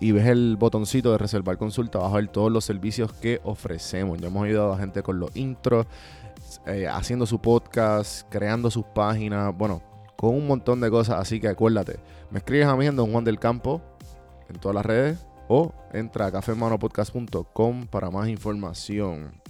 y ves el botoncito de reservar consulta, vas a ver todos los servicios que ofrecemos. Ya hemos ayudado a gente con los intros, eh, haciendo su podcast, creando sus páginas, bueno, con un montón de cosas. Así que acuérdate, me escribes a mí en Don Juan del Campo en todas las redes o entra a cafemanopodcast.com para más información.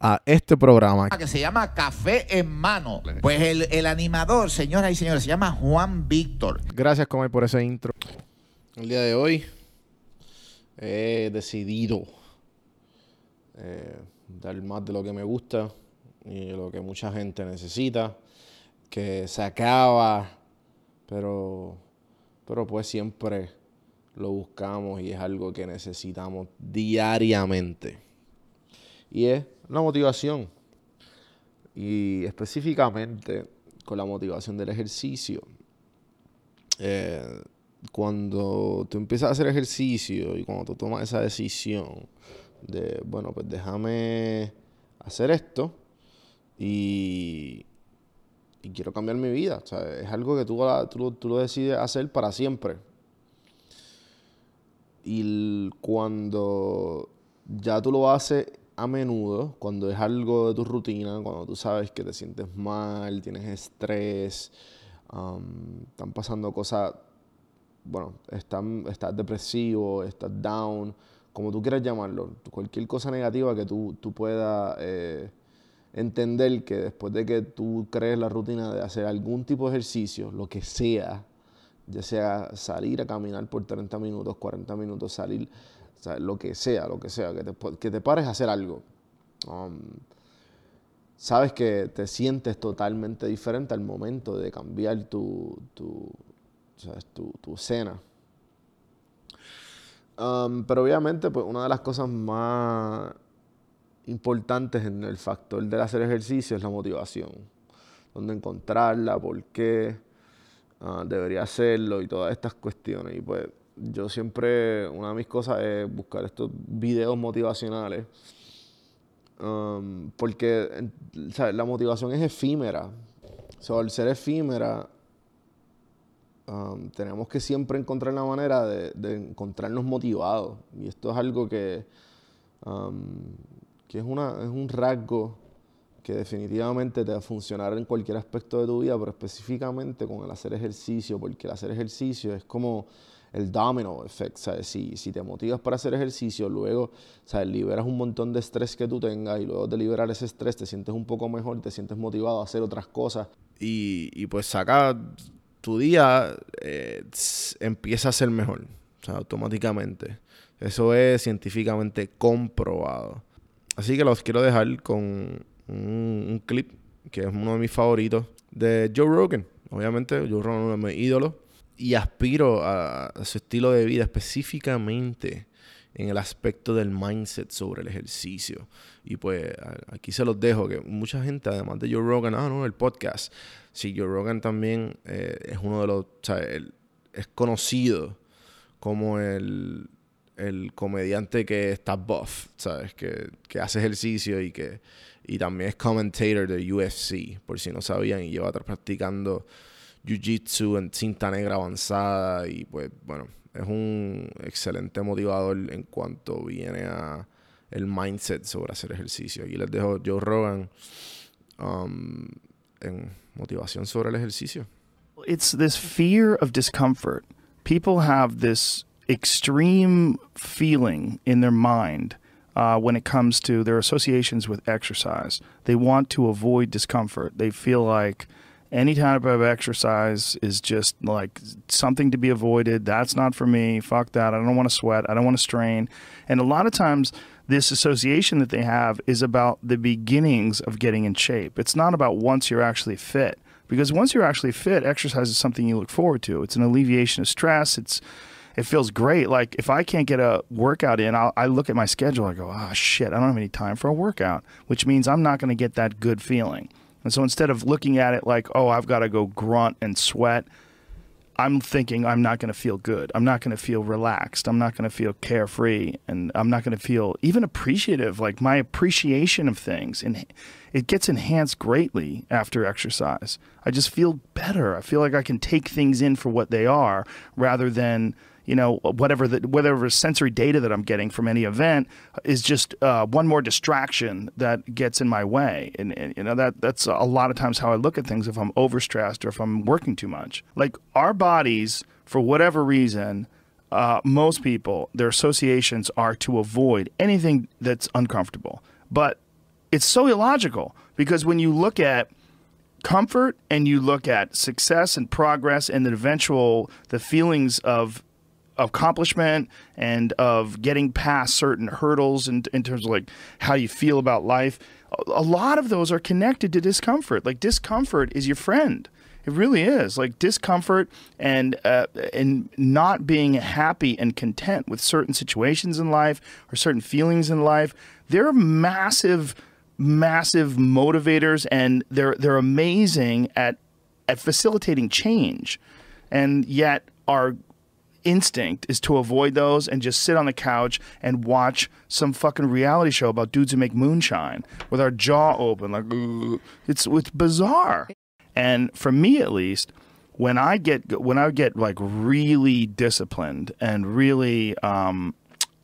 a este programa. Que se llama Café en Mano. Pues el, el animador, señoras y señores, se llama Juan Víctor. Gracias, Comer, por ese intro. El día de hoy he decidido eh, dar más de lo que me gusta y de lo que mucha gente necesita, que se acaba, pero, pero pues siempre lo buscamos y es algo que necesitamos diariamente. Y es la motivación. Y específicamente con la motivación del ejercicio. Eh, cuando tú empiezas a hacer ejercicio y cuando tú tomas esa decisión de, bueno, pues déjame hacer esto y, quiero cambiar mi vida. O sea, es algo que tú, tú, tú, lo decides hacer para siempre. Y cuando ya tú lo haces a menudo, cuando es algo de tu rutina, cuando tú sabes que te sientes mal, tienes estrés, están pasando cosas, bueno, estás depresivo, estás down, como tú quieras llamarlo, cualquier cosa negativa que tú, tú puedas eh, entender que después de que tú crees la rutina de hacer algún tipo de ejercicio, lo que sea, ya sea salir a caminar por 30 minutos, 40 minutos, salir lo que sea, lo que sea, que te, que te pares a hacer algo. Um, sabes que te sientes totalmente diferente al momento de cambiar tu, tu, tu, tu cena. Um, pero obviamente, pues una de las cosas más importantes en el factor del hacer ejercicio es la motivación. Dónde encontrarla, por qué uh, debería hacerlo y todas estas cuestiones. Y pues yo siempre, una de mis cosas es buscar estos videos motivacionales. Um, porque la motivación es efímera. O al ser efímera, um, tenemos que siempre encontrar la manera de, encontrarnos motivados. Y esto es algo que, um, que es, una, es un rasgo que definitivamente te va a funcionar en cualquier aspecto de tu vida, pero específicamente con el hacer ejercicio, porque el hacer ejercicio es como el domino effect, ¿sabes? Si, te motivas para hacer ejercicio, luego, ¿sabes? Liberas un montón de estrés que tú tengas y luego de liberar ese estrés te sientes un poco mejor, te sientes motivado a hacer otras cosas. Y, pues saca tu día, eh, empieza a ser mejor, o automáticamente. Eso es científicamente comprobado. Así que los quiero dejar con un, un clip que es uno de mis favoritos de Joe Rogan. obviamente Joe Rogan es uno de mis ídolos y aspiro a, su estilo de vida específicamente en el aspecto del mindset sobre el ejercicio. Y pues aquí se los dejo, que mucha gente, además de Joe Rogan, ah, no, el podcast. Sí, Joe Rogan también eh, es uno de los, o sea, es conocido como el, el comediante que está buff, ¿sabes? Que, que, hace ejercicio y que y también es commentator de UFC, por si no sabían, y lleva practicando jiu-jitsu en cinta negra avanzada y pues bueno, es un excelente motivador en cuanto viene a el mindset sobre hacer ejercicio. Aquí les dejo Joe Rogan um, en motivación sobre el ejercicio. It's this fear of discomfort. People have this extreme feeling in their mind uh, when it comes to their associations with exercise. They want to avoid discomfort. They feel like any type of exercise is just like something to be avoided. That's not for me. Fuck that. I don't want to sweat. I don't want to strain. And a lot of times, this association that they have is about the beginnings of getting in shape. It's not about once you're actually fit. Because once you're actually fit, exercise is something you look forward to. It's an alleviation of stress. It's it feels great. Like if I can't get a workout in, I'll, I look at my schedule. I go, oh shit, I don't have any time for a workout, which means I'm not going to get that good feeling. And so instead of looking at it like, oh, I've got to go grunt and sweat, I'm thinking I'm not going to feel good. I'm not going to feel relaxed. I'm not going to feel carefree. And I'm not going to feel even appreciative. Like my appreciation of things, and it gets enhanced greatly after exercise. I just feel better. I feel like I can take things in for what they are rather than you know whatever the whatever sensory data that I'm getting from any event is just uh, one more distraction that gets in my way, and, and, you know that that's a lot of times how I look at things if I'm overstressed or if I'm working too much. Like our bodies, for whatever reason. Uh, most people, their associations are to avoid anything that's uncomfortable. But it's so illogical because when you look at comfort and you look at success and progress and the eventual the feelings of accomplishment and of getting past certain hurdles in, in terms of like how you feel about life a lot of those are connected to discomfort. Like discomfort is your friend. It really is. Like discomfort and uh, and not being happy and content with certain situations in life or certain feelings in life they're massive massive motivators and they're they're amazing at at facilitating change and yet are instinct is to avoid those and just sit on the couch and watch some fucking reality show about dudes who make moonshine with our jaw open like it's it's bizarre. And for me at least, when I get when I get like really disciplined and really um,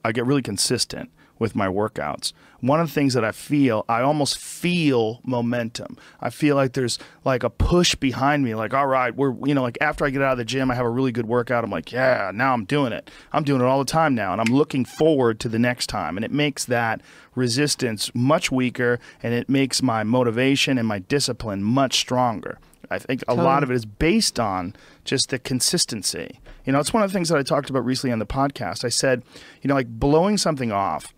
I get really consistent with my workouts. One of the things that I feel, I almost feel momentum. I feel like there's like a push behind me, like, all right, we're, you know, like after I get out of the gym, I have a really good workout. I'm like, yeah, now I'm doing it. I'm doing it all the time now. And I'm looking forward to the next time. And it makes that resistance much weaker and it makes my motivation and my discipline much stronger. I think a totally. lot of it is based on just the consistency. You know, it's one of the things that I talked about recently on the podcast. I said, you know, like blowing something off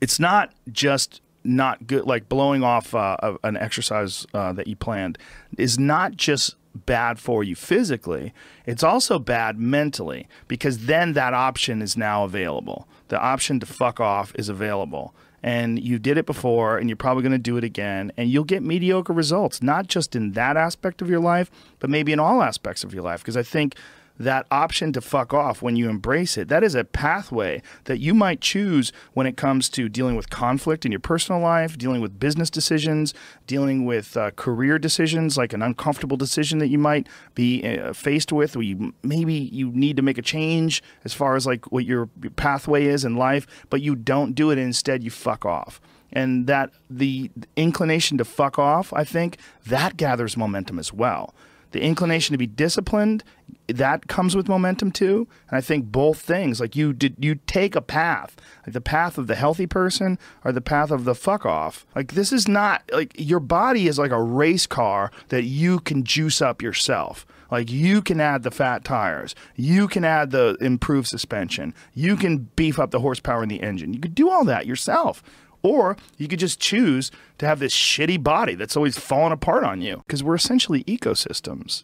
it's not just not good like blowing off uh, an exercise uh, that you planned is not just bad for you physically it's also bad mentally because then that option is now available. The option to fuck off is available. And you did it before and you're probably going to do it again and you'll get mediocre results not just in that aspect of your life but maybe in all aspects of your life. Because i think that option to fuck off when you embrace it. That is a pathway that you might choose when it comes to dealing with conflict in your personal life, dealing with business decisions, dealing with uh, career decisions, like an uncomfortable decision that you might be uh, faced with, where you maybe you need to make a change as far as like what your, your pathway is in life, but you don't do it. Instead, you fuck off and that the inclination to fuck off, I think, that gathers momentum as well the inclination to be disciplined that comes with momentum too. And i think both things like you did you take a path like the path of the healthy person or the path of the fuck off. Like this is not like your body is like a race car that you can juice up yourself. Like you can add the fat tires. You can add the improved suspension. You can beef up the horsepower in the engine. You could do all that yourself or you could just choose to have this shitty body that's always falling apart on you because we're essentially ecosystems.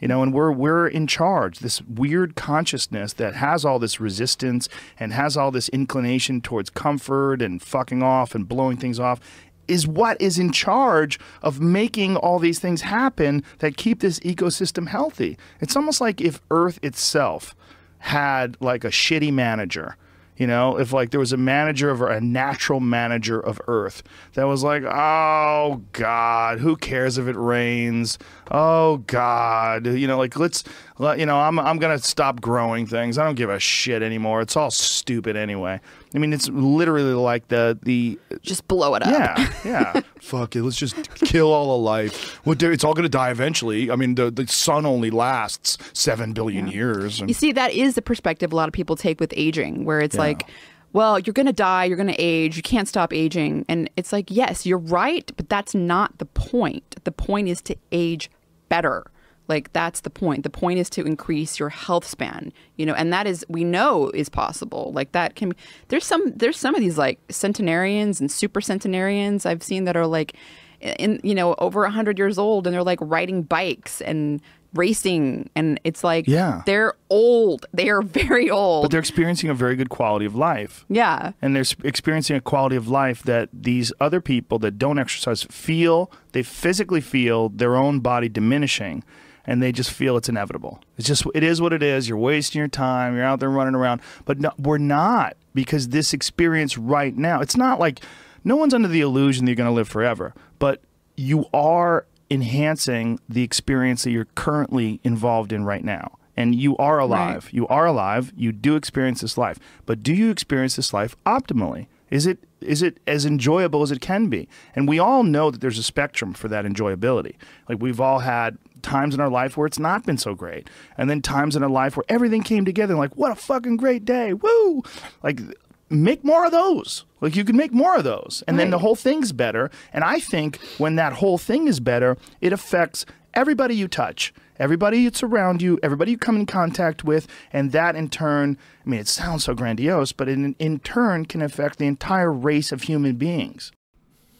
You know, and we're we're in charge. This weird consciousness that has all this resistance and has all this inclination towards comfort and fucking off and blowing things off is what is in charge of making all these things happen that keep this ecosystem healthy. It's almost like if Earth itself had like a shitty manager you know, if like there was a manager of a natural manager of Earth that was like, oh God, who cares if it rains? Oh God, you know, like let's, let, you know, I'm I'm gonna stop growing things. I don't give a shit anymore. It's all stupid anyway. I mean, it's literally like the the just blow it up. Yeah, yeah. Fuck it. Let's just kill all the life. Well, it's all going to die eventually. I mean, the the sun only lasts seven billion yeah. years. And... You see, that is the perspective a lot of people take with aging, where it's yeah. like. Well, you're going to die, you're going to age, you can't stop aging. And it's like, yes, you're right, but that's not the point. The point is to age better. Like that's the point. The point is to increase your health span, you know, and that is we know is possible. Like that can there's some there's some of these like centenarians and super centenarians I've seen that are like in you know over 100 years old and they're like riding bikes and racing and it's like yeah. they're old they are very old but they're experiencing a very good quality of life yeah and they're experiencing a quality of life that these other people that don't exercise feel they physically feel their own body diminishing and they just feel it's inevitable. It's just it is what it is. You're wasting your time. You're out there running around, but no, we're not because this experience right now. It's not like no one's under the illusion that you're going to live forever, but you are enhancing the experience that you're currently involved in right now. And you are alive. Right. You are alive. You do experience this life. But do you experience this life optimally? Is it is it as enjoyable as it can be? And we all know that there's a spectrum for that enjoyability. Like we've all had times in our life where it's not been so great. And then times in our life where everything came together and like, what a fucking great day. Woo! Like make more of those. Like you can make more of those. And right. then the whole thing's better. And I think when that whole thing is better, it affects everybody you touch, everybody that's around you, everybody you come in contact with, and that in turn, I mean, it sounds so grandiose, but in, in turn can affect the entire race of human beings.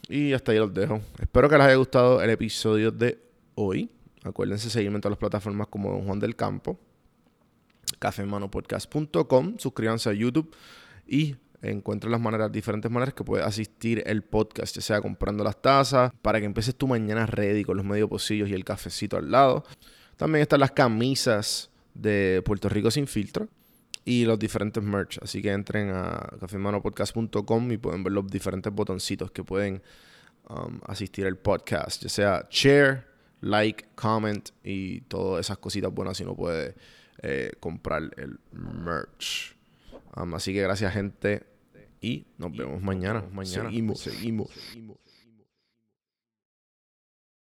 Y hasta ahí los dejo. Espero que les haya gustado el episodio de hoy. Acuérdense seguirme en todas las plataformas como Don Juan del Campo, cafemanopodcast.com, suscríbanse a YouTube y encuentren las maneras, diferentes maneras que puedes asistir el podcast, ya sea comprando las tazas, para que empieces tu mañana ready con los medio pocillos y el cafecito al lado. También están las camisas de Puerto Rico sin filtro y los diferentes merch. Así que entren a cafemanopodcast.com y pueden ver los diferentes botoncitos que pueden um, asistir al podcast, ya sea share, like, comment y todas esas cositas buenas si no puede eh, comprar el merch. Um, así que gracias gente y nos vemos mañana. Mañana seguimos. seguimos.